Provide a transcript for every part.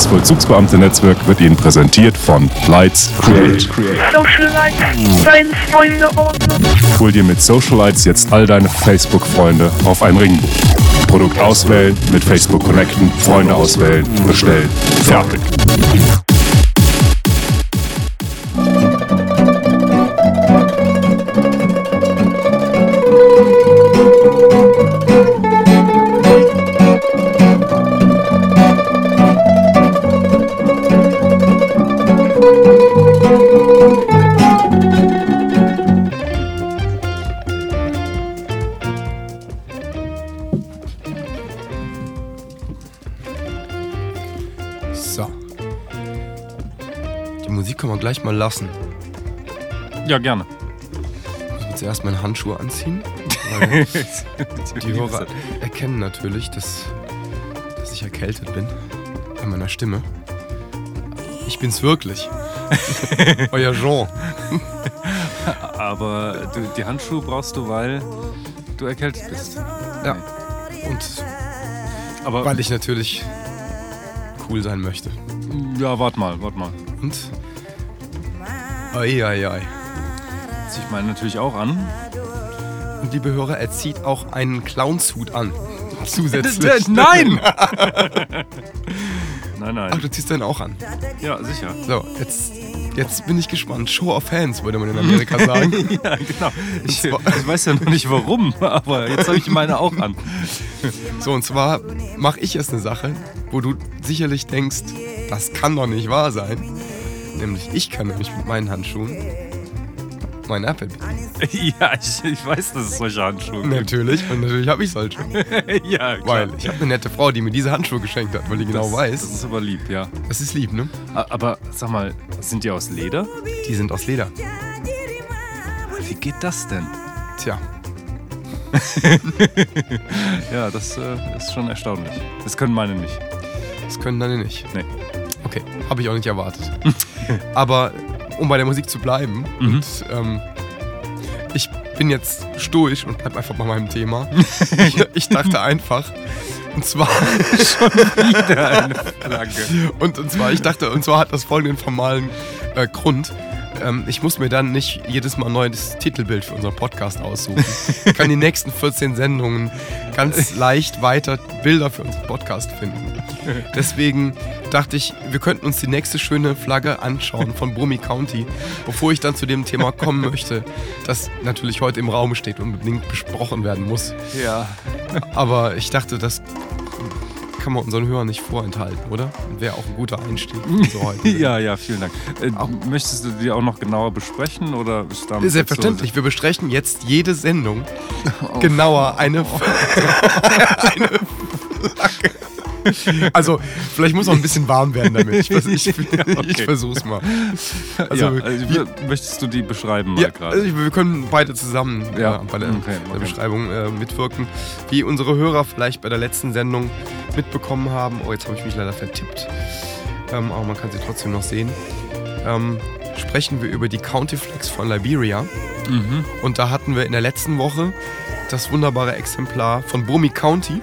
Das Vollzugsbeamte-Netzwerk wird Ihnen präsentiert von Lights Create. Hol dir mit Socialites jetzt all deine Facebook-Freunde auf ein Ringbuch. Produkt auswählen, mit Facebook connecten, Freunde auswählen, bestellen. Fertig. Ja, gerne. Ich muss zuerst meine Handschuhe anziehen. Weil die Hörer erkennen natürlich, dass, dass ich erkältet bin. An meiner Stimme. Ich bin's wirklich. Euer Jean. Aber du, die Handschuhe brauchst du, weil du erkältet bist. Ja. Und Aber weil ich natürlich cool sein möchte. ja, warte mal, warte mal. Und. Eieiei. Zieh ich meine natürlich auch an. Und liebe Hörer, er zieht auch einen Clownshut an. Zusätzlich. Nein! nein, Ach, nein. du ziehst den auch an. Ja, sicher. So, jetzt, jetzt bin ich gespannt. Show of Hands, würde man in Amerika sagen. Ja, genau. Ich, ich weiß ja noch nicht warum, aber jetzt habe ich meine auch an. So, und zwar mache ich jetzt eine Sache, wo du sicherlich denkst, das kann doch nicht wahr sein. Nämlich, ich kann nämlich mit meinen Handschuhen mein Apple bedienen. Ja, ich, ich weiß, dass es solche Handschuhe gibt. Natürlich, und natürlich habe ich solche. Ja, klar. Weil ich habe eine nette Frau, die mir diese Handschuhe geschenkt hat, weil die genau das, weiß. Das ist aber lieb, ja. Das ist lieb, ne? Aber sag mal, sind die aus Leder? Die sind aus Leder. Wie geht das denn? Tja, Ja, das äh, ist schon erstaunlich. Das können meine nicht. das können deine nicht. Nee. Okay, habe ich auch nicht erwartet. Aber um bei der Musik zu bleiben, Mhm. und ähm, ich bin jetzt stoisch und bleib einfach bei meinem Thema. ich, ich dachte einfach, und zwar, Wieder eine Flagge. und, und zwar, ich dachte, und zwar hat das folgenden formalen äh, Grund. Ähm, ich muss mir dann nicht jedes Mal neu das Titelbild für unseren Podcast aussuchen. Ich kann die nächsten 14 Sendungen ganz leicht weiter Bilder für unseren Podcast finden. Deswegen dachte ich, wir könnten uns die nächste schöne Flagge anschauen von Brummy County, bevor ich dann zu dem Thema kommen möchte, das natürlich heute im Raum steht und unbedingt besprochen werden muss. Ja. Aber ich dachte, das kann man unseren Hörern nicht vorenthalten, oder? Wäre auch ein guter Einstieg für heutige Ja, ja, vielen Dank. Äh, möchtest du die auch noch genauer besprechen oder ist damit Selbstverständlich, wir besprechen jetzt jede Sendung genauer eine, eine Flagge. Also, vielleicht muss auch ein bisschen warm werden damit. Ich, vers ich, okay. ich versuch's mal. So, Also, ja, also, wir- möchtest du die beschreiben Ja, gerade? also wir können beide zusammen Ja. bei der, Okay, der. Beschreibung äh, mitwirken. Wie unsere Hörer vielleicht bei der letzten Sendung mitbekommen haben. Oh, jetzt habe ich mich leider vertippt. Ähm, aber man kann sie trotzdem noch sehen. Ähm, sprechen wir über die County Flags von Liberia. Mhm. Und da hatten wir in der letzten Woche das wunderbare Exemplar von Brummy County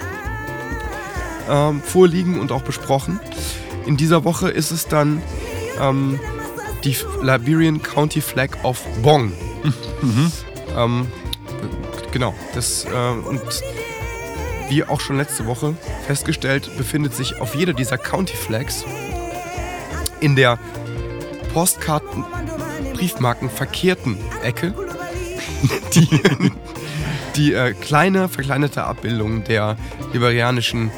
ähm, vorliegen und auch besprochen. In dieser Woche ist es dann ähm, die Liberian County Flag of Bong. ähm, genau, das äh, und wie auch schon letzte Woche festgestellt, befindet sich auf jeder dieser County Flags in der Postkarten Briefmarken verkehrten Ecke die, die äh, kleine verkleinerte Abbildung der liberianischen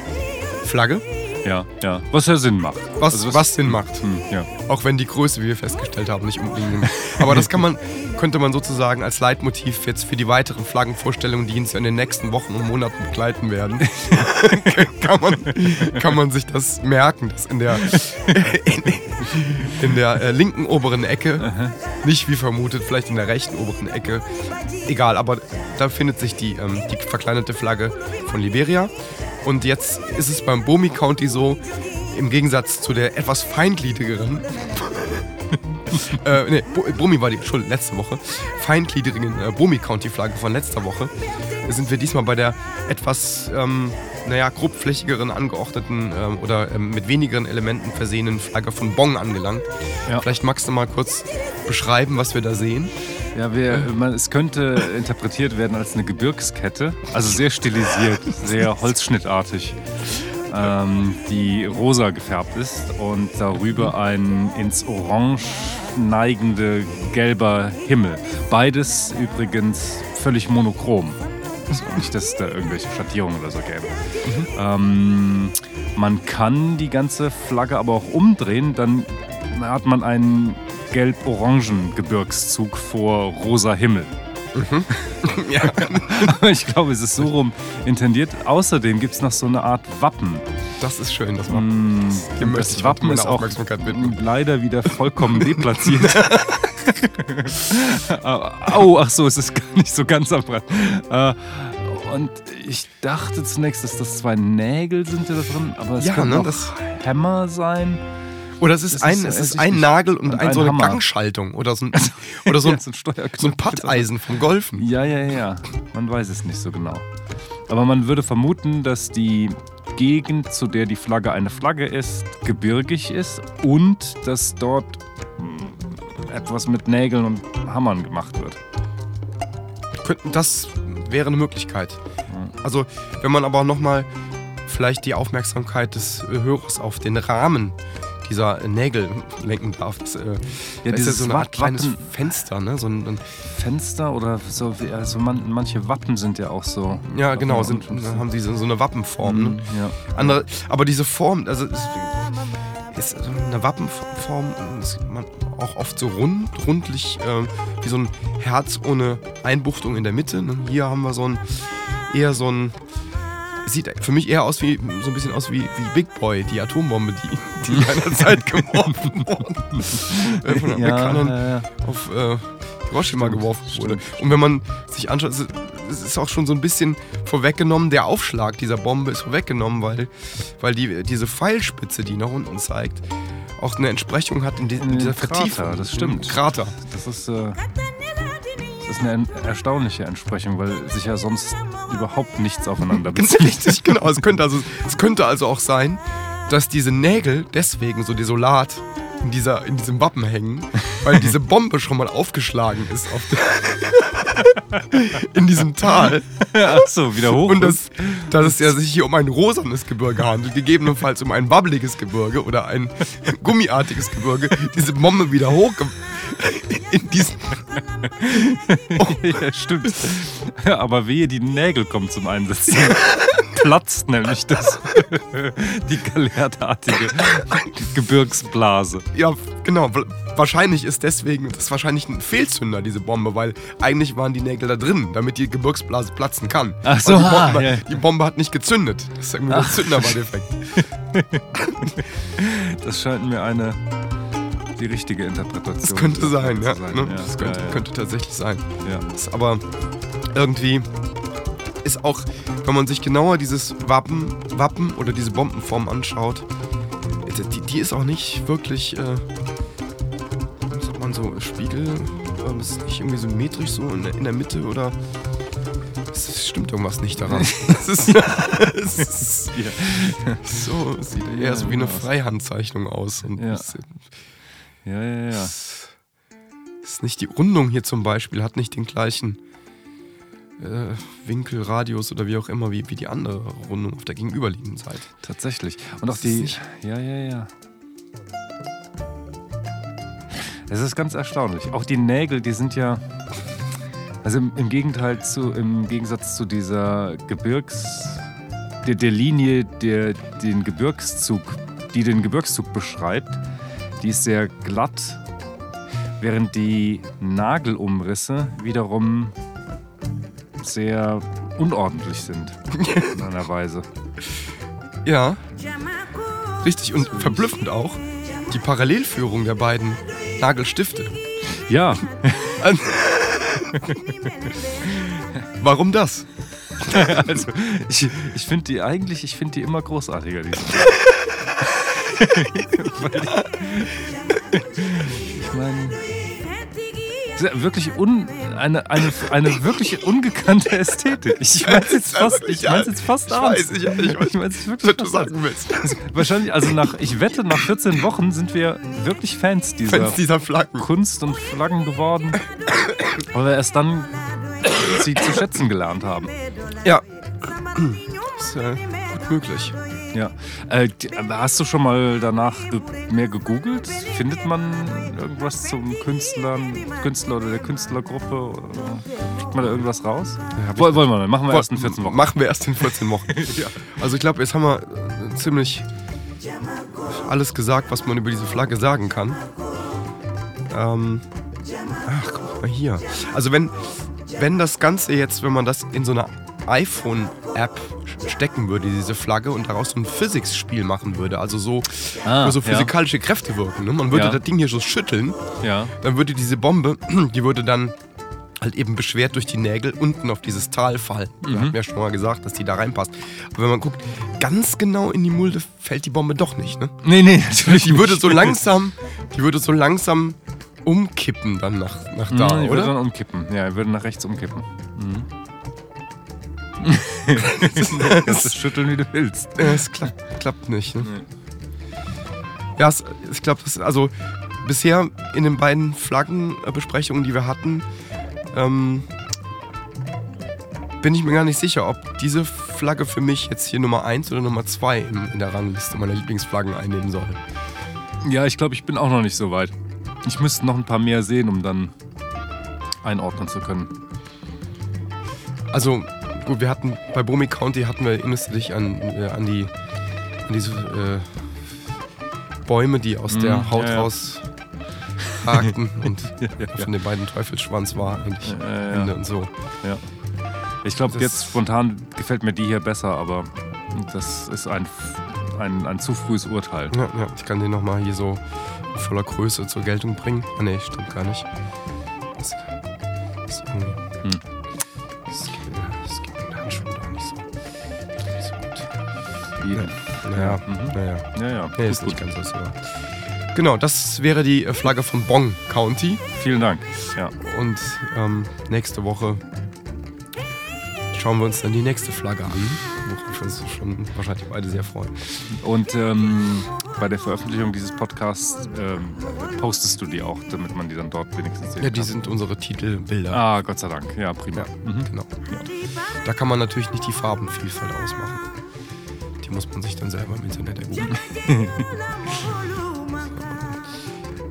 Flagge, Ja, ja. Was ja Sinn macht. was, Also was Sinn macht. Hm, ja. Auch wenn die Größe, wie wir festgestellt haben, nicht unbedingt. Aber das kann man, könnte man sozusagen als Leitmotiv jetzt für die weiteren Flaggenvorstellungen, die uns in den nächsten Wochen und Monaten begleiten werden, kann, man, kann man sich das merken, dass in der, in, in der äh, linken oberen Ecke, nicht wie vermutet, vielleicht in der rechten oberen Ecke, egal, aber da findet sich die, ähm, die verkleinerte Flagge von Liberia. Und jetzt ist es beim Bomi County so, im Gegensatz zu der etwas feingliedrigeren, äh, nee, Bo- Brummi war die, Entschuldigung, letzte Woche, feingliedrigen äh, Brummi County Flagge von letzter Woche, sind wir diesmal bei der etwas, ähm, naja, grobflächigeren angeordneten ähm, oder ähm, mit wenigeren Elementen versehenen Flagge von Bong angelangt. Ja. Vielleicht magst du mal kurz beschreiben, was wir da sehen. Ja, wir, man, es könnte interpretiert werden als eine Gebirgskette, also sehr stilisiert, sehr holzschnittartig, ähm, die rosa gefärbt ist und darüber ein ins Orange neigende gelber Himmel. Beides übrigens völlig monochrom. Also nicht, dass es da irgendwelche Schattierungen oder so gäbe. Ähm, man kann die ganze Flagge aber auch umdrehen, dann hat man einen gelb-orangen Gebirgszug vor rosa Himmel. ja. Aber ich glaube, es ist so rum intendiert. Außerdem gibt es noch so eine Art Wappen. Das ist schön, das Wappen. Mm, Hier möchte das ich Wappen ist auch leider wieder vollkommen deplatziert. Au, ach so, es ist gar nicht so ganz am Rand. Äh, und ich dachte zunächst, dass das zwei Nägel sind die da drin, aber es Ja, kann ne, auch das- Hämmer sein. Oder es ist, Das ein, ist es ist ein Nagel und, ein, ein so eine Hammer. Gangschaltung oder so ein, oder so ein, Ja, so ein Patteisen vom Golfen. Ja, ja, ja. Man weiß es nicht so genau. Aber man würde vermuten, dass die Gegend, zu der die Flagge eine Flagge ist, gebirgig ist und dass dort hm, etwas mit Nägeln und Hammern gemacht wird. Das wäre eine Möglichkeit. Also, wenn man aber nochmal vielleicht die Aufmerksamkeit des Hörers auf den Rahmen dieser Nägel lenken darf. Das, äh, Ja, ist dieses so eine Art kleines Fenster, ne? So ein, ein, Fenster oder so, also man, manche Wappen sind ja auch so. ja, genau, sind, haben sie so, so eine Wappenform. Ne? Mhm, ja. Andere, aber diese Form, also es ist eine Wappenform, ist man auch oft so rund, rundlich, äh, wie so ein Herz ohne Einbuchtung in der Mitte. Ne? Hier haben wir so ein, eher so ein, sieht für mich eher aus wie, so ein bisschen aus wie, wie Big Boy, die Atombombe, die, die seinerzeit geworfen wurde. äh, von den Ja, Amerikanern ja, ja. auf äh, Hiroshima Stimmt, geworfen wurde. stimmt. Und wenn man sich anschaut, es ist- auch schon so ein bisschen vorweggenommen, der Aufschlag dieser Bombe ist vorweggenommen, weil, weil die, diese Pfeilspitze, die nach unten zeigt, auch eine Entsprechung hat in, die, in dieser Krater, Vertiefung. das stimmt. Im Krater. Das ist, äh, ist eine erstaunliche Entsprechung, weil sich ja sonst überhaupt nichts aufeinander bezieht. Richtig, genau. Es könnte, also, es könnte also auch sein, dass diese Nägel deswegen so desolat in, dieser, in diesem Wappen hängen, weil diese Bombe schon mal aufgeschlagen ist auf der, in diesem Tal. Achso, wieder hoch. Und das, dass es ja sich hier um ein rosanes Gebirge handelt, gegebenenfalls um ein wabbeliges Gebirge oder ein gummiartiges Gebirge, diese Bombe wieder hoch in diesen. ja, stimmt. Aber wehe, die Nägel kommen zum Einsatz. Platzt nämlich das, die galertartige Gebirgsblase. Ja, genau. wa- Wahrscheinlich ist deswegen, das ist wahrscheinlich ein Fehlzünder, diese Bombe, weil eigentlich waren die Nägel da drin, damit die Gebirgsblase platzen kann. Ach so, die, ah, Bombe, ja. die Bombe hat nicht gezündet. Das ist irgendwie der Zünder war defekt. Das scheint mir eine die richtige Interpretation. Das könnte sein, ja. sein. ne? Das könnte, ja, ja. könnte tatsächlich sein. Ja. ist aber irgendwie ist auch, wenn man sich genauer dieses Wappen, Wappen oder diese Bombenform anschaut, die, die ist auch nicht wirklich, äh, sagt man so, Spiegel, es ist nicht irgendwie symmetrisch so in der, in der Mitte oder es stimmt irgendwas nicht daran. es ist, es ist Ja. so, sieht eher Ja, so wie eine genau. Freihandzeichnung aus. Und Ja. Ja, ja, ja. ist nicht die Rundung hier zum Beispiel, hat nicht den gleichen äh, Winkel, Radius oder wie auch immer, wie, wie die andere Rundung auf der gegenüberliegenden Seite. Tatsächlich. Und auch Das ist die. Ja, ja, ja. Es ist ganz erstaunlich. Auch die Nägel, die sind ja. Also im, im Gegenteil zu, im Gegensatz zu dieser Gebirgs. Der, der Linie, der den Gebirgszug, die den Gebirgszug beschreibt, die ist sehr glatt, während die Nagelumrisse wiederum sehr unordentlich sind. In einer Weise. Ja, richtig. Und verblüffend auch die Parallelführung der beiden Nagelstifte. Ja, Warum das? also ich, ich finde die eigentlich, ich finde die immer großartiger, diese. Ich ich meine, wirklich un, eine, eine, eine wirklich ungekannte Ästhetik. Ich meine jetzt fast, ich mein's jetzt fast ich ernst. weiß, ich, ich Ich mein's jetzt wirklich fast sagen willst. Also, wahrscheinlich, also nach, ich wette, nach 14 Wochen sind wir wirklich Fans dieser Fans dieser Flaggen. Kunst und Flaggen geworden, weil wir erst dann sie zu schätzen gelernt haben. Ja. ist äh, gut möglich. Ja. Äh, hast du schon mal danach ge mehr gegoogelt? Findet man irgendwas zum Künstler, Künstler oder der Künstlergruppe? Kriegt man da irgendwas raus? ich Woll, wollen wir mal. Machen wir erst in Wo- 14 Wochen. Machen wir erst in 14 Wochen. Also ich glaube, jetzt haben wir äh, ziemlich alles gesagt, was man über diese Flagge sagen kann. Ähm, ach, guck mal hier. Also wenn, wenn das Ganze jetzt, wenn man das in so eine iPhone-App stecken würde, diese Flagge, und daraus so ein Physics-Spiel machen würde, also so, Ah, so ja. physikalische Kräfte wirken. Ne? Man würde Ja. das Ding hier so schütteln Ja. dann würde diese Bombe, die würde dann halt eben beschwert durch die Nägel unten auf dieses Tal fallen. Wir Mhm. haben ja schon mal gesagt, dass die da reinpasst. Aber wenn man guckt, ganz genau in die Mulde fällt die Bombe doch nicht. Ne? Nee, nee, natürlich. Die würde nicht. so langsam, die würde so langsam umkippen dann nach, nach da, Mhm, die würde oder? dann umkippen. Ja, die würde nach rechts umkippen. Mhm. Kannst du schütteln, wie du willst. Ja, es klappt, klappt nicht. Ne? Ja, es, ich glaube, das also bisher in den beiden Flaggenbesprechungen, die wir hatten, ähm, bin ich mir gar nicht sicher, ob diese Flagge für mich jetzt hier Nummer 1 oder Nummer 2 in, in der Rangliste meiner Lieblingsflaggen einnehmen soll. Ja, ich glaube, ich bin auch noch nicht so weit. Ich müsste noch ein paar mehr sehen, um dann einordnen zu können. Also, gut, wir hatten bei Bomi County hatten wir, erinnerst dich an, äh, an die an diese äh, Bäume, die aus Mm, der Haut ja, raus ragten und Ja, von den beiden Teufelsschwanz war eigentlich. Ende und so. Ja. Ich glaube, jetzt spontan gefällt mir die hier besser, aber das ist ein, ein, ein zu frühes Urteil. Ja, ja, ich kann den nochmal hier so in voller Größe zur Geltung bringen. Ah ne, stimmt gar nicht. Das Wie, Naja, Mhm. naja. Ja, ja. Nee, gut, ist nicht ganz so. Genau, das wäre die äh, Flagge von Bong County. Vielen Dank. Ja. Und ähm, nächste Woche schauen wir uns dann die nächste Flagge an, worauf wir uns schon wahrscheinlich beide sehr freuen. Und ähm, bei der Veröffentlichung dieses Podcasts ähm, postest du die auch, damit man die dann dort wenigstens sehen Ja, die kann. sind unsere Titelbilder. Ah, Gott sei Dank. Ja, prima. Ja, Mhm. genau. Da kann man natürlich nicht die Farbenvielfalt ausmachen. Die muss man sich dann selber im Internet ergoogeln.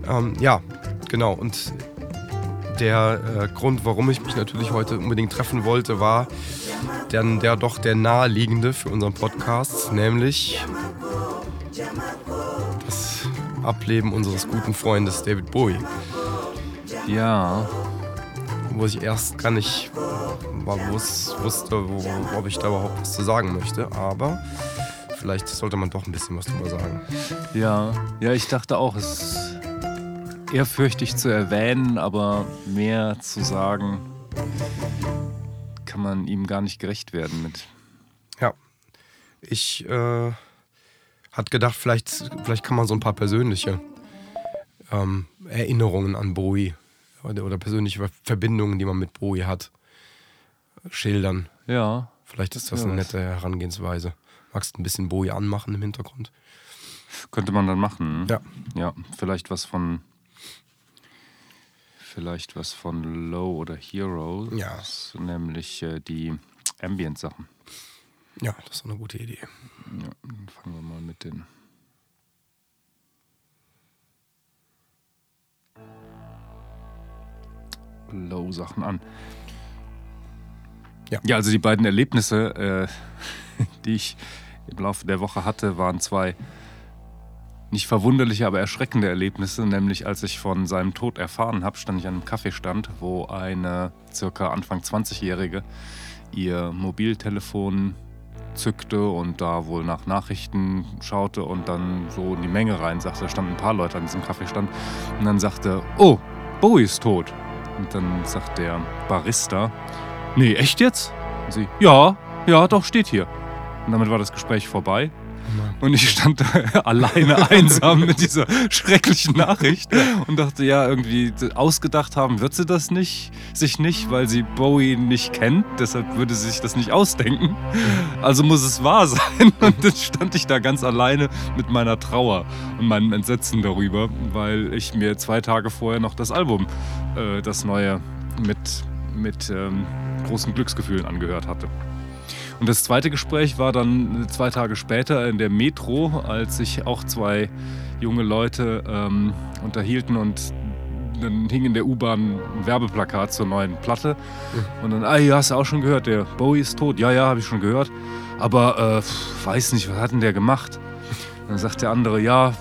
ähm, ja, genau. Und der äh, Grund, warum ich mich natürlich heute unbedingt treffen wollte, war dann der doch der naheliegende für unseren Podcast, nämlich das Ableben unseres guten Freundes David Bowie. Ja. wo ich erst gar nicht wusste, wo, ob ich da überhaupt was zu sagen möchte. Aber vielleicht sollte man doch ein bisschen was drüber sagen. Ja. Ja, ich dachte auch, es ist ehrfürchtig zu erwähnen, aber mehr zu sagen, kann man ihm gar nicht gerecht werden mit. Ja, ich äh, hatte gedacht, vielleicht, vielleicht kann man so ein paar persönliche ähm, Erinnerungen an Bowie oder, oder persönliche Verbindungen, die man mit Bowie hat, schildern. Ja. Vielleicht ist das Ja, eine nette Herangehensweise. Magst du ein bisschen Bowie anmachen im Hintergrund? Könnte man dann machen. Ja. Ja, vielleicht was von. Vielleicht was von Low oder Hero. Ja. Nämlich äh, die Ambient-Sachen. Ja, das ist eine gute Idee. Ja, dann fangen wir mal mit den. Low-Sachen an. Ja. ja, also die beiden Erlebnisse, äh, die ich im Laufe der Woche hatte, waren zwei nicht verwunderliche, aber erschreckende Erlebnisse. Nämlich als ich von seinem Tod erfahren habe, stand ich an einem Kaffeestand, wo eine circa Anfang 20-Jährige ihr Mobiltelefon zückte und da wohl nach Nachrichten schaute und dann so in die Menge rein sagte, da standen ein paar Leute an diesem Kaffeestand und dann sagte, oh, Bowie ist tot. Und dann sagt der Barista, nee, echt jetzt? Und sie, ja, ja, doch, steht hier. Und damit war das Gespräch vorbei. Und ich stand da alleine einsam mit dieser schrecklichen Nachricht und dachte, ja, irgendwie ausgedacht haben wird sie das nicht, sich nicht, weil sie Bowie nicht kennt. Deshalb würde sie sich das nicht ausdenken. Also muss es wahr sein. Und dann stand ich da ganz alleine mit meiner Trauer und meinem Entsetzen darüber, weil ich mir zwei Tage vorher noch das Album, äh, das neue, mit, mit ähm, großen Glücksgefühlen angehört hatte. Und das zweite Gespräch war dann zwei Tage später in der Metro, als sich auch zwei junge Leute ähm, unterhielten und dann hing in der U-Bahn ein Werbeplakat zur neuen Platte. Und dann, ah ja, hast du auch schon gehört, der Bowie ist tot. Ja, ja, habe ich schon gehört. Aber äh, weiß nicht, was hat denn der gemacht? Dann sagt der andere, ja,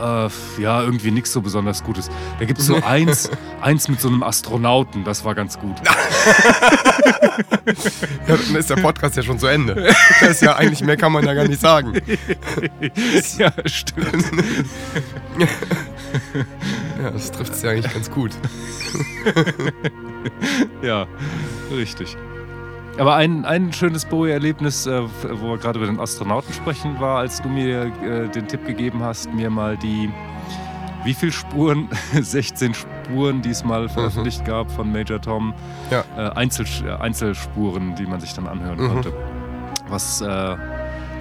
äh, ja, irgendwie nichts so besonders Gutes. Da gibt es so eins, eins mit so einem Astronauten, das war ganz gut. Ja, dann ist der Podcast ja schon zu Ende. Das ist ja eigentlich mehr kann man ja gar nicht sagen. ja, stimmt. Ja, das trifft es ja eigentlich ganz gut. Ja, richtig. Aber ein, ein schönes Bowie-Erlebnis, äh, wo wir gerade über den Astronauten sprechen, war, als du mir äh, den Tipp gegeben hast, mir mal die, wie viel Spuren, 16 Spuren diesmal veröffentlicht gab von Major Tom, Ja. äh, Einzel, äh, Einzelspuren, die man sich dann anhören Mhm. konnte. Was äh,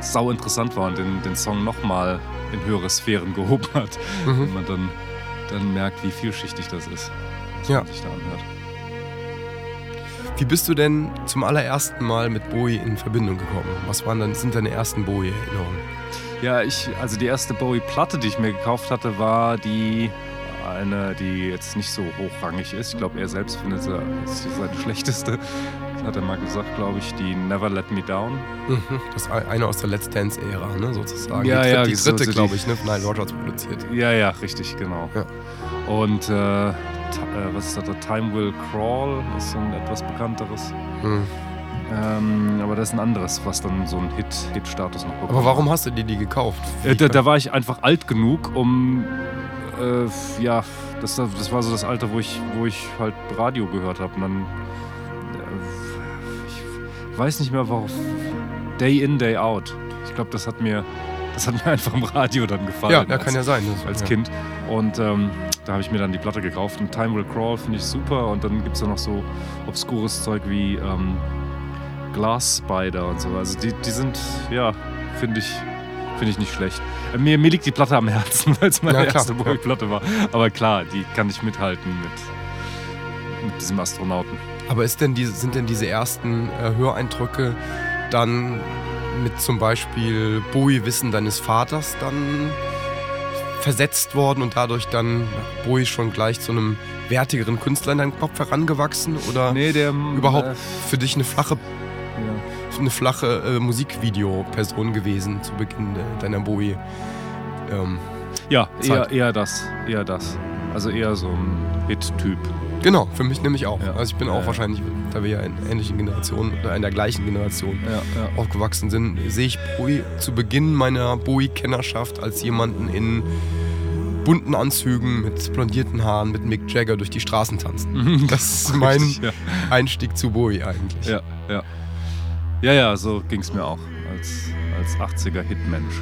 sau interessant war und den, den Song nochmal in höhere Sphären gehoben hat, Mhm. wenn man dann, dann merkt, wie vielschichtig das ist, was Ja. man sich da anhört. Wie bist du denn zum allerersten Mal mit Bowie in Verbindung gekommen? Was waren dann, sind deine ersten Bowie-Erinnerungen? Ja, ich, also die erste Bowie-Platte, die ich mir gekauft hatte, war die eine, die jetzt nicht so hochrangig ist. Ich glaube, er selbst findet sie ist seine schlechteste. Das hat er mal gesagt, glaube ich, die Never Let Me Down. Mhm. Das ist eine aus der Let's Dance-Ära, ne, sozusagen. Ja, die, ja, die dritte, so glaube ich, ne, von Nile Rodgers produziert. Ja, ja, richtig, genau. Ja. Und äh, äh, was ist das? Time Will Crawl ist so ein etwas bekannteres. Mhm. Ähm, aber das ist ein anderes, was dann so einen Hit, Hit-Status noch bekommt. Aber warum hast du dir die gekauft? Äh, da, da war ich einfach alt genug, um äh, ja, das, das war so das Alter, wo ich, wo ich halt Radio gehört habe. Und dann äh, ich weiß nicht mehr, warum. Day in, Day out. Ich glaube, das hat mir, das hat mir einfach im Radio dann gefallen. ja, ja, als, kann ja sein. Als ja. Kind. Und ähm, da habe ich mir dann die Platte gekauft. Und Time Will Crawl finde ich super. Und dann gibt es da noch so obskures Zeug wie ähm, Glass Spider und so. Also die, die sind, ja, finde ich, finde ich nicht schlecht. Äh, Mir, mir liegt die Platte am Herzen, weil es meine Ja, erste ja. Bowie-Platte war. Aber klar, die kann ich mithalten mit, mit diesem Astronauten. Aber ist denn diese, sind denn diese ersten äh, Höreindrücke dann mit zum Beispiel Bowie-Wissen deines Vaters dann versetzt worden und dadurch dann Bowie schon gleich zu einem wertigeren Künstler in deinem Kopf herangewachsen? Oder Nee, der überhaupt Äh, für dich eine flache, ja. eine flache äh, Musikvideo-Person gewesen zu Beginn de- deiner Bowie? Ähm, Ja, eher, eher das. Eher das. Also eher so ein Hit-Typ. Genau, für mich nämlich auch. Ja. Also ich bin Ja, auch ja. wahrscheinlich, da wir ja in ähnlichen Generationen oder in der gleichen Generation aufgewachsen sind, sehe ich Bowie zu Beginn meiner Bowie-Kennerschaft als jemanden in bunten Anzügen mit blondierten Haaren mit Mick Jagger durch die Straßen tanzen. Das ist mein Richtig. Einstieg zu Bowie eigentlich. Ja, ja. Ja, ja, so ging es mir auch als, als 80er-Hit-Mensch.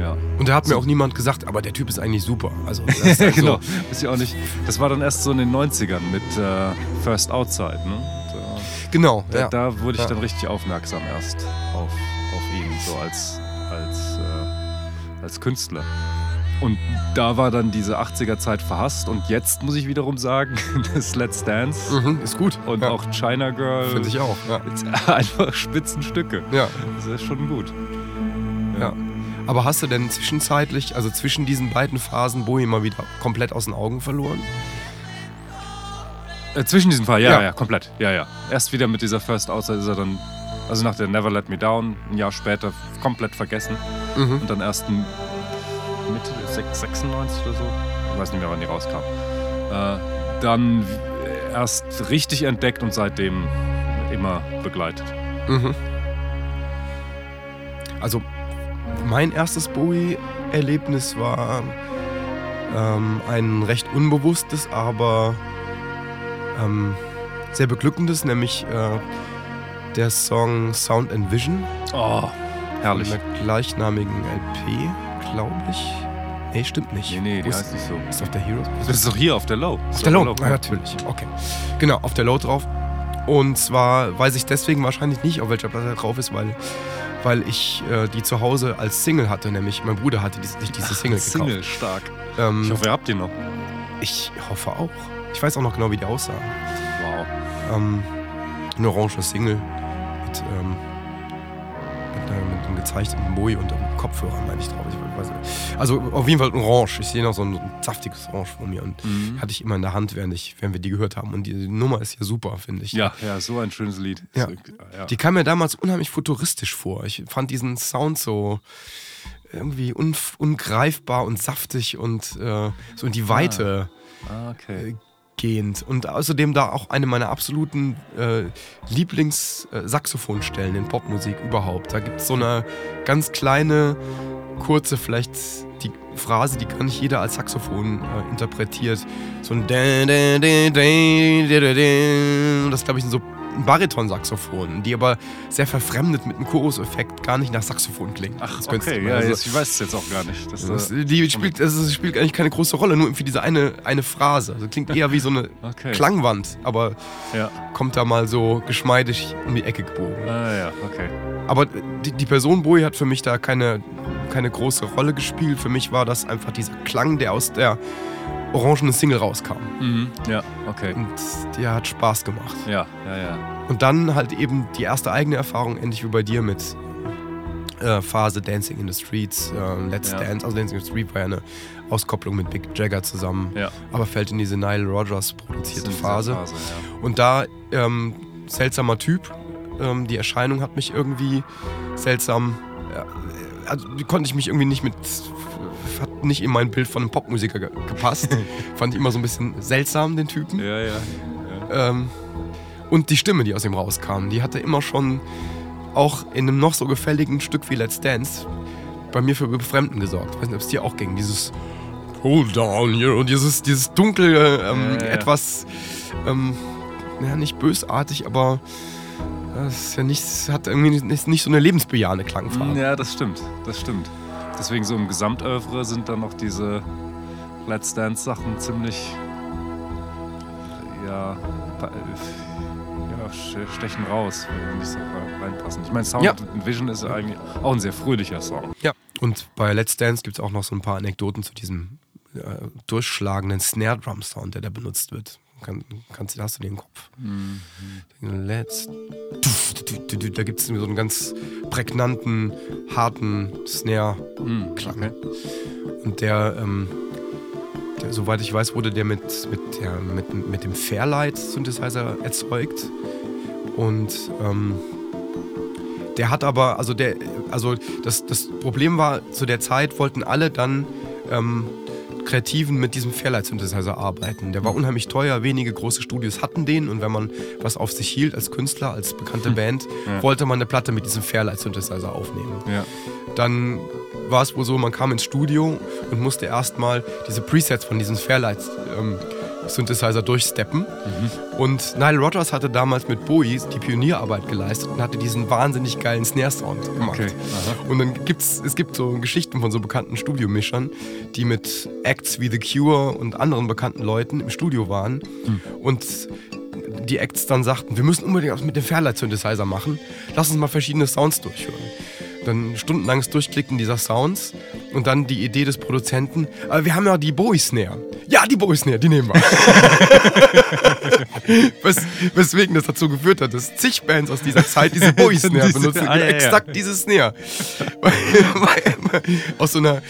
Ja. Und da hat mir auch niemand gesagt, aber der Typ ist eigentlich super. Also, halt genau. so, Ist ja auch nicht. Das war dann erst so in den 90ern mit äh, First Outside, ne? Da, genau. da, ja. da wurde ich dann richtig aufmerksam erst auf, auf ihn, so als, als, äh, als Künstler. Und da war dann diese 80er-Zeit verhasst und jetzt muss ich wiederum sagen, das Let's Dance Mhm, ist gut. und ja. auch China Girl Finde ich auch. Ja. einfach Spitzenstücke. ja. Das ist schon gut. Aber hast du denn zwischenzeitlich, also zwischen diesen beiden Phasen, Bowie mal wieder komplett aus den Augen verloren? Äh, zwischen diesen Fall, ja, Ja. ja, komplett. Ja, ja. Erst wieder mit dieser First Outside ist er dann, also nach der Never Let Me Down, ein Jahr später komplett vergessen. Mhm. Und dann erst Mitte der sech- 96 oder so, ich weiß nicht mehr, wann die rauskam. Äh, dann erst richtig entdeckt und seitdem immer begleitet. Mhm. Also mein erstes Bowie-Erlebnis war ähm, ein recht unbewusstes, aber ähm, sehr beglückendes, nämlich äh, der Song Sound and Vision. Oh, Herrlich. Von der gleichnamigen LP, glaube ich. Nee, stimmt nicht. Nee, nee, die heißt nicht so. Ist auf der Heroes? Das ist doch hier auf der Low. Auf der Load, ja, natürlich. Okay. Genau, auf der Load drauf. Und zwar weiß ich deswegen wahrscheinlich nicht, auf welcher Platte er drauf ist, weil, weil ich äh, die zu Hause als Single hatte, nämlich mein Bruder hatte die, sich diese Single gekauft. Single, stark. Ähm, Ich hoffe, ihr habt die noch. ich hoffe auch. Ich weiß auch noch genau, wie die aussah. Wow. Ähm, eine orange Single mit, ähm, mit, äh, mit einem gezeichneten Boy und einem Kopfhörer, meine ich drauf. Ich weiß nicht. Also auf jeden Fall orange. Ich sehe noch so ein, ein saftiges Orange vor mir und Mhm. hatte ich immer in der Hand, während, ich, während wir die gehört haben. Und die Nummer ist ja super, finde ich. Ja, ja, so ein schönes Lied. Ja. Ja. Die kam mir damals unheimlich futuristisch vor. Ich fand diesen Sound so irgendwie unf- ungreifbar und saftig und äh, so in die Weite ah, okay. Gehend. Und außerdem da auch eine meiner absoluten äh, Lieblings-Saxophonstellen in Popmusik überhaupt. Da gibt es so eine ganz kleine, kurze, vielleicht die Phrase, die gar nicht jeder als Saxophon äh, interpretiert. So ein. Das glaube ich so Bariton-Saxophonen, die aber sehr verfremdet mit einem Chorus-Effekt gar nicht nach Saxophon klingen. Ach, Das okay. Ja, also- jetzt, ich weiß es jetzt auch gar nicht. Das, das, äh, die spielt, das ist- spielt eigentlich keine große Rolle, nur für diese eine, eine Phrase. Also klingt eher wie so eine okay. Klangwand, aber Ja. kommt da mal so geschmeidig um die Ecke gebogen. Ah, ja, okay. Aber die, die Person Bowie hat für mich da keine, keine große Rolle gespielt. Für mich war das einfach dieser Klang, der aus der orangenen Single rauskam. Mhm. Ja, okay. Und der hat Spaß gemacht. Ja, ja, ja. Und dann halt eben die erste eigene Erfahrung, ähnlich wie bei dir mit äh, Phase Dancing in the Streets, äh, Let's Ja. Dance. Also Dancing in the Street war ja eine Auskopplung mit Big Jagger zusammen, Ja. aber fällt in diese Nile Rogers produzierte Phase. diese ja. Und da, ähm, seltsamer Typ, ähm, die Erscheinung hat mich irgendwie seltsam, ja, also die konnte ich mich irgendwie nicht mit, hat nicht in mein Bild von einem Popmusiker ge gepasst. Fand ich immer so ein bisschen seltsam, den Typen. Ja, ja. Ähm, und die Stimme, die aus ihm rauskam, die hatte immer schon auch in einem noch so gefälligen Stück wie Let's Dance bei mir für Befremden gesorgt. Ich weiß nicht, ob es dir auch ging. Dieses Hold down here und dieses, dieses dunkle, ähm, Ja, ja. etwas, ähm, ja, nicht bösartig, aber das ist ja nicht, hat irgendwie nicht, nicht so eine lebensbejahende Klangfarbe. Ja, das stimmt. Das stimmt. Deswegen so im Gesamtövre sind dann noch diese Let's Dance-Sachen ziemlich. Ja. pa- Ja, stechen raus, wenn die nicht so reinpassen. Ich meine, Sound Ja. Vision ist eigentlich auch ein sehr fröhlicher Song. Ja, und bei Let's Dance gibt es auch noch so ein paar Anekdoten zu diesem äh, durchschlagenden Snare-Drum-Sound, der da benutzt wird. Kann, kannst, du- hast du den im Kopf? Let's. Da gibt es so einen ganz prägnanten, harten Snare-Klang. Okay. Und der, ähm, der, soweit ich weiß, wurde der mit, mit, der, mit, mit dem Fairlight-Synthesizer erzeugt. Und ähm, der hat aber, also der, also das, das Problem war, zu der Zeit wollten alle dann ähm, Kreativen mit diesem Fairlight-Synthesizer arbeiten. Der war unheimlich teuer, wenige große Studios hatten den und wenn man was auf sich hielt als Künstler, als bekannte Band, Ja. wollte man eine Platte mit diesem Fairlight-Synthesizer aufnehmen. Ja. Dann war es wohl so, man kam ins Studio und musste erstmal diese Presets von diesem Fairlight ähm, Synthesizer durchsteppen. Und Nile Rodgers hatte damals mit Bowie die Pionierarbeit geleistet und hatte diesen wahnsinnig geilen Snare-Sound gemacht. Okay. Und dann gibt's, es gibt so Geschichten von so bekannten Studiomischern, die mit Acts wie The Cure und anderen bekannten Leuten im Studio waren und die Acts dann sagten, wir müssen unbedingt was mit dem Fairlight Synthesizer machen, lass uns mal verschiedene Sounds durchhören. Dann stundenlanges Durchklicken dieser Sounds und dann die Idee des Produzenten, aber wir haben ja die Bowie Snare. Ja, die Bowie Snare, die nehmen wir. Wes, weswegen das dazu geführt hat, dass zig Bands aus dieser Zeit diese Bowie Snare Diese- benutzen. ah, ja, ja. exakt diese Snare. Aus so einer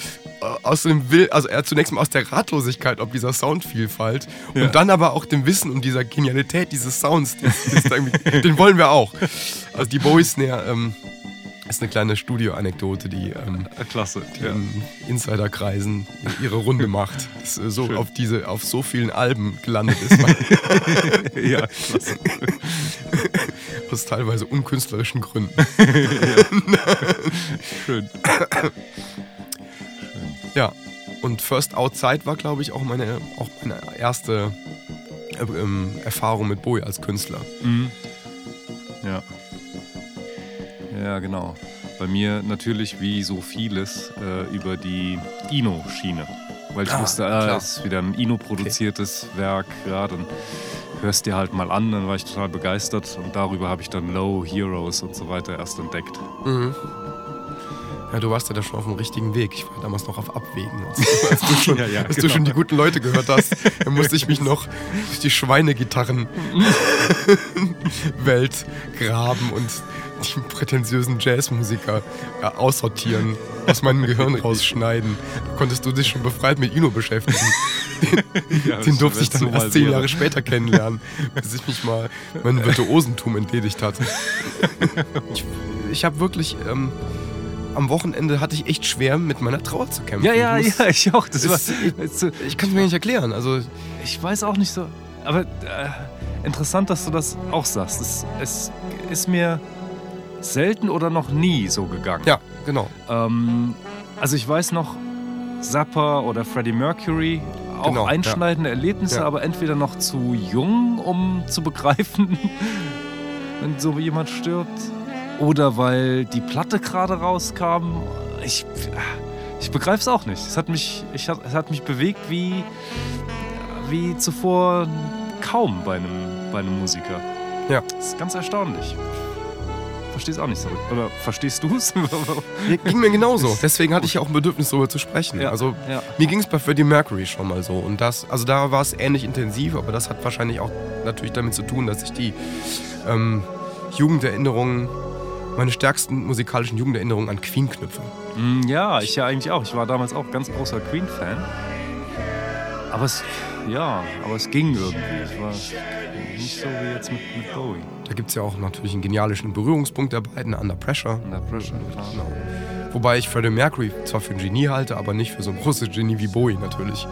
aus einem Will, also er zunächst mal aus der Ratlosigkeit ob dieser Soundvielfalt Ja. und dann aber auch dem Wissen um dieser Genialität dieses Sounds, das, das den wollen wir auch. Also die Bowie Snare ähm, ist eine kleine Studio-Anekdote, die ähm, Äh, Klasse. Ja. in Insiderkreisen ihre Runde macht. Das äh, so Schön. auf diese auf so vielen Alben gelandet ist, ja, klasse. aus teilweise unkünstlerischen Gründen. Schön. Ja, und First Outside war, glaube ich, auch meine, auch meine erste äh, ähm, Erfahrung mit Bowie als Künstler. Mhm. Ja. Ja, genau. bei mir natürlich wie so vieles äh, über die Ino-Schiene. Weil ich Ah, wusste, ah, ist wieder ein Ino-produziertes Werk. Ja, dann hörst dir halt mal an, dann war ich total begeistert. Und darüber habe ich dann Low, Heroes und so weiter erst entdeckt. Mhm. Ja, du warst ja da schon auf dem richtigen Weg. Ich war damals noch auf Abwägen. Als, du- als, du, schon, Ja, ja, als du genau. schon die guten Leute gehört hast, dann musste ich mich noch durch die Schweinegitarren-Welt graben und die prätentiösen Jazzmusiker ja, aussortieren, aus meinem Gehirn rausschneiden. Da konntest du dich schon befreit mit Ino beschäftigen. Ja, Den durfte ich dann erst zehn. Jahre später kennenlernen, bis ich mich mal meinem Virtuosentum entledigt hatte. Ich, ich habe wirklich, ähm, am Wochenende hatte ich echt schwer, mit meiner Trauer zu kämpfen. Ja, ja, ich muss- ja, ich auch. Das war, Es- es- Ich kann es mir nicht erklären. Also, Ich weiß auch nicht so. Aber äh, interessant, dass du das auch sagst. Es, es ist mir selten oder noch nie so gegangen. ja, genau. Ähm, also ich weiß noch, Zappa oder Freddie Mercury, auch Genau, ja. einschneidende Erlebnisse, Ja. aber entweder noch zu jung, um zu begreifen, wenn so jemand stirbt, oder weil die Platte gerade rauskam. Ich, ich begreife es auch nicht. Es hat mich, ich, es hat mich bewegt wie, wie zuvor kaum bei einem, bei einem Musiker. Ja. Das ist ganz erstaunlich. Versteh's auch nicht so. Oder verstehst du es? Mir- Ging mir genauso. Deswegen hatte ich ja auch ein Bedürfnis, darüber zu sprechen. Ja, Also, ja. mir ging es bei Freddie Mercury schon mal so. Und das, also da war es ähnlich intensiv, aber das hat wahrscheinlich auch natürlich damit zu tun, dass ich die ähm, Jugenderinnerungen, meine stärksten musikalischen Jugenderinnerungen an Queen knüpfe. Mm, Ja, ich ja eigentlich auch. Ich war damals auch ganz großer Queen-Fan. Aber es, ja, aber es ging irgendwie. Ich war nicht so wie jetzt mit, mit Bowie. Da gibt es ja auch natürlich einen genialischen Berührungspunkt der beiden, Under Pressure. Under Pressure, klar. Genau. Wobei ich Freddie Mercury zwar für ein Genie halte, aber nicht für so ein großes Genie wie Bowie natürlich.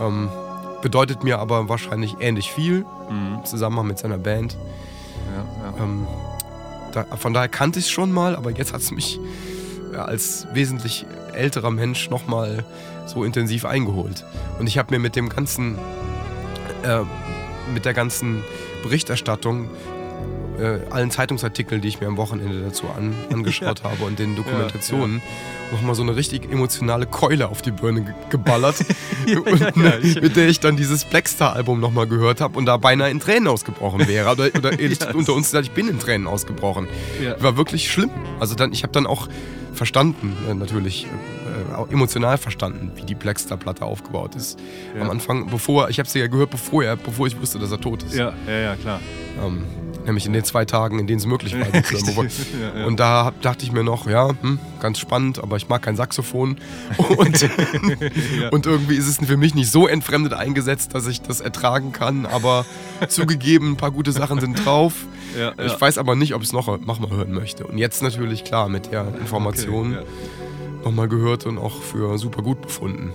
Ähm, bedeutet mir aber wahrscheinlich ähnlich viel Mhm, im Zusammenhang mit seiner Band. ja, ja. Ähm, da, von daher kannte ich es schon mal, aber jetzt hat es mich ja, als wesentlich älterer Mensch nochmal so intensiv eingeholt. Und ich habe mir mit dem ganzen, äh, mit der ganzen Berichterstattung, äh, allen Zeitungsartikeln, die ich mir am Wochenende dazu an, angeschaut habe und den Dokumentationen, nochmal so eine richtig emotionale Keule auf die Birne ge geballert, und, ja, ich- mit der ich dann dieses Blackstar-Album nochmal gehört habe und da beinahe in Tränen ausgebrochen wäre. Oder, oder ehrlich Ja, unter uns gesagt, ich bin in Tränen ausgebrochen. Ja. War wirklich schlimm. Also dann, ich habe dann auch verstanden, äh, natürlich äh, auch emotional verstanden, wie die Blackstar-Platte aufgebaut ist. Ja. Am Anfang, bevor, ich habe sie ja gehört, bevor, er, bevor ich wusste, dass er tot ist. ja, ja, ja, klar. Ähm, nämlich in den zwei Tagen, in denen es möglich war. Ja, ja. Und da dachte ich mir noch, ja, hm, ganz spannend, aber ich mag kein Saxophon. Und, Ja. und irgendwie ist es für mich nicht so entfremdet eingesetzt, dass ich das ertragen kann. Aber zugegeben, ein paar gute Sachen sind drauf. Ich weiß aber nicht, ob ich es noch, noch mal hören möchte. Und jetzt natürlich, klar, mit der Information Okay, nochmal gehört und auch für super gut befunden.